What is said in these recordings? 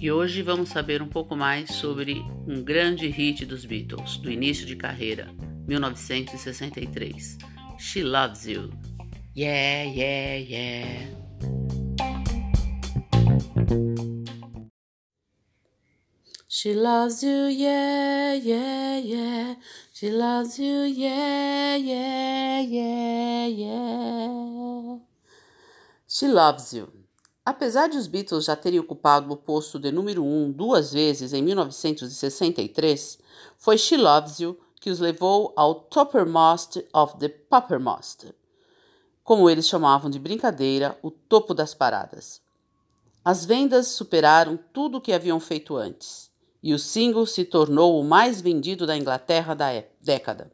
E hoje vamos saber um pouco mais sobre um grande hit dos Beatles, do início de carreira, 1963. She Loves You. Yeah, yeah, yeah. She loves you, yeah, yeah, yeah. She loves you, yeah, yeah, yeah, yeah. She loves you. Apesar de os Beatles já terem ocupado o posto de número 1 um duas vezes em 1963, foi She Loves You que os levou ao toppermost of the poppermost, como eles chamavam de brincadeira, o topo das paradas. As vendas superaram tudo o que haviam feito antes, e o single se tornou o mais vendido da Inglaterra da década.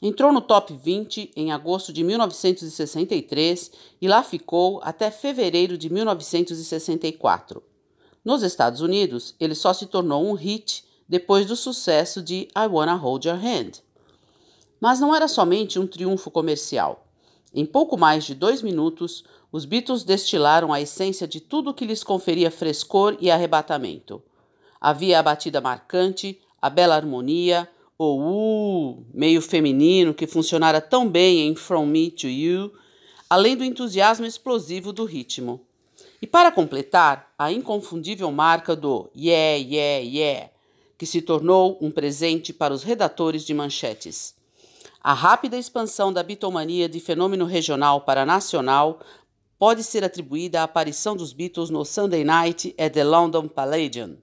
Entrou no top 20 em agosto de 1963 e lá ficou até fevereiro de 1964. Nos Estados Unidos, ele só se tornou um hit depois do sucesso de I Wanna Hold Your Hand. Mas não era somente um triunfo comercial. Em pouco mais de dois minutos, os Beatles destilaram a essência de tudo que lhes conferia frescor e arrebatamento. Havia a batida marcante, a bela harmonia, o uh meio feminino que funcionara tão bem em From Me to You, além do entusiasmo explosivo do ritmo. E para completar, a inconfundível marca do Yeah, Yeah, Yeah, que se tornou um presente para os redatores de manchetes. A rápida expansão da bitomania de fenômeno regional para nacional pode ser atribuída à aparição dos Beatles no Sunday Night at the London Palladium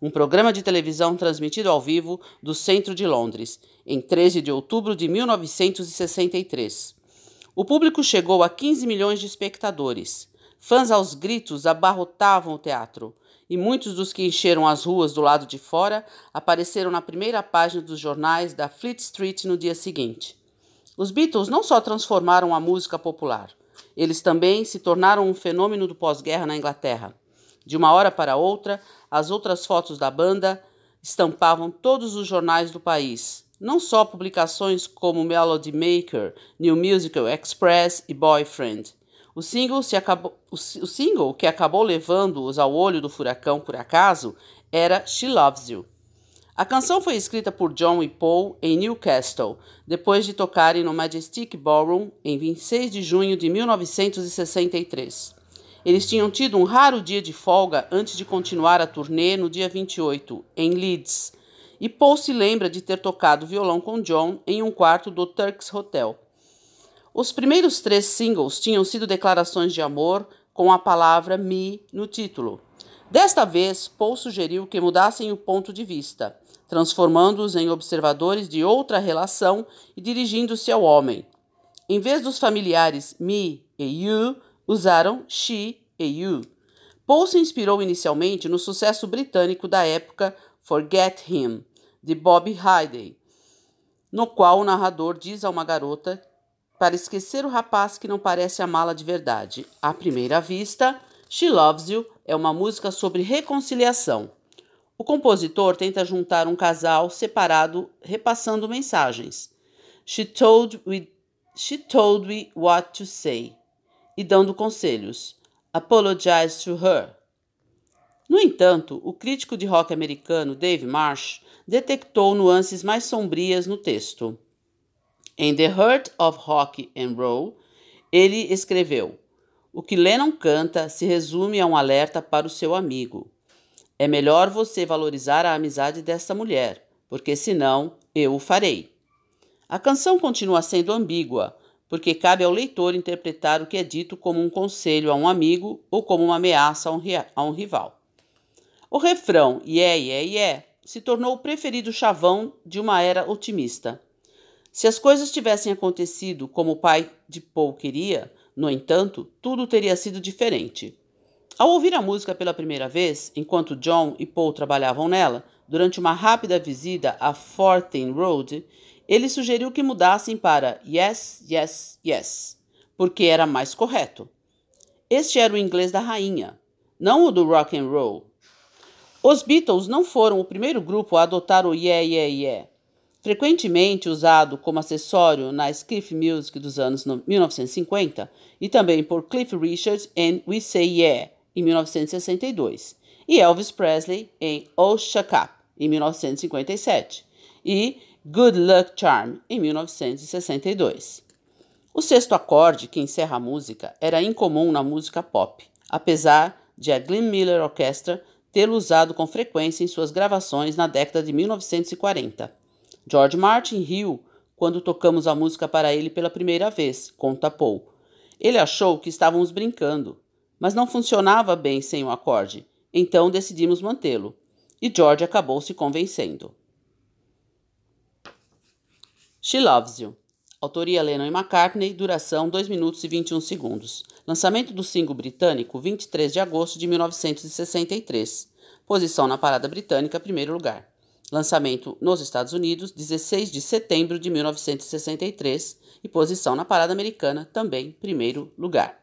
um programa de televisão transmitido ao vivo do centro de Londres, em 13 de outubro de 1963. O público chegou a 15 milhões de espectadores. Fãs aos gritos abarrotavam o teatro, e muitos dos que encheram as ruas do lado de fora apareceram na primeira página dos jornais da Fleet Street no dia seguinte. Os Beatles não só transformaram a música popular, eles também se tornaram um fenômeno do pós-guerra na Inglaterra. De uma hora para outra, as outras fotos da banda estampavam todos os jornais do país, não só publicações como Melody Maker, New Musical Express e Boyfriend. O single, acabou, o, single que acabou levando-os ao olho do furacão por acaso era She Loves You. A canção foi escrita por John e Paul em Newcastle, depois de tocarem no Majestic Ballroom em 26 de junho de 1963. Eles tinham tido um raro dia de folga antes de continuar a turnê no dia 28, em Leeds, e Paul se lembra de ter tocado violão com John em um quarto do Turks Hotel. Os primeiros três singles tinham sido declarações de amor com a palavra me no título. Desta vez, Paul sugeriu que mudassem o ponto de vista, transformando-os em observadores de outra relação e dirigindo-se ao homem. Em vez dos familiares me e you, usaram she e you. Paul se inspirou inicialmente no sucesso britânico da época Forget Him, de Bob Hyde, no qual o narrador diz a uma garota para esquecer o rapaz que não parece amá-la de verdade. À primeira vista, She Loves You é uma música sobre reconciliação. O compositor tenta juntar um casal separado repassando mensagens. She told me, she told me what to say e dando conselhos. Apologize to her. No entanto, o crítico de rock americano Dave Marsh detectou nuances mais sombrias no texto. Em The Heart of Rock and Roll, ele escreveu: O que Lennon canta se resume a um alerta para o seu amigo. É melhor você valorizar a amizade dessa mulher, porque senão eu o farei. A canção continua sendo ambígua, porque cabe ao leitor interpretar o que é dito como um conselho a um amigo ou como uma ameaça a um, a um rival. O refrão yeah, yeah, yeah se tornou o preferido chavão de uma era otimista. Se as coisas tivessem acontecido como o pai de Paul queria, no entanto, tudo teria sido diferente. Ao ouvir a música pela primeira vez, enquanto John e Paul trabalhavam nela, durante uma rápida visita a Fortin Road, ele sugeriu que mudassem para yes, yes, yes, porque era mais correto. Este era o inglês da rainha, não o do rock and roll. Os Beatles não foram o primeiro grupo a adotar o yeah, yeah, yeah. frequentemente usado como acessório na skiff music dos anos 1950 e também por Cliff Richard em We Say Yeah, em 1962, e Elvis Presley em Oh Shuck Up, em 1957, e Good Luck Charm, em 1962. O sexto acorde, que encerra a música, era incomum na música pop, apesar de a Glenn Miller Orchestra tê-lo usado com frequência em suas gravações na década de 1940. George Martin riu quando tocamos a música para ele pela primeira vez, conta Paul. Ele achou que estávamos brincando, mas não funcionava bem sem o acorde, então decidimos mantê-lo, e George acabou se convencendo. She Loves You. Autoria Lennon e McCartney, duração 2 minutos e 21 segundos. Lançamento do single britânico 23 de agosto de 1963. Posição na parada britânica, primeiro lugar. Lançamento nos Estados Unidos, 16 de setembro de 1963. E posição na parada americana, também primeiro lugar.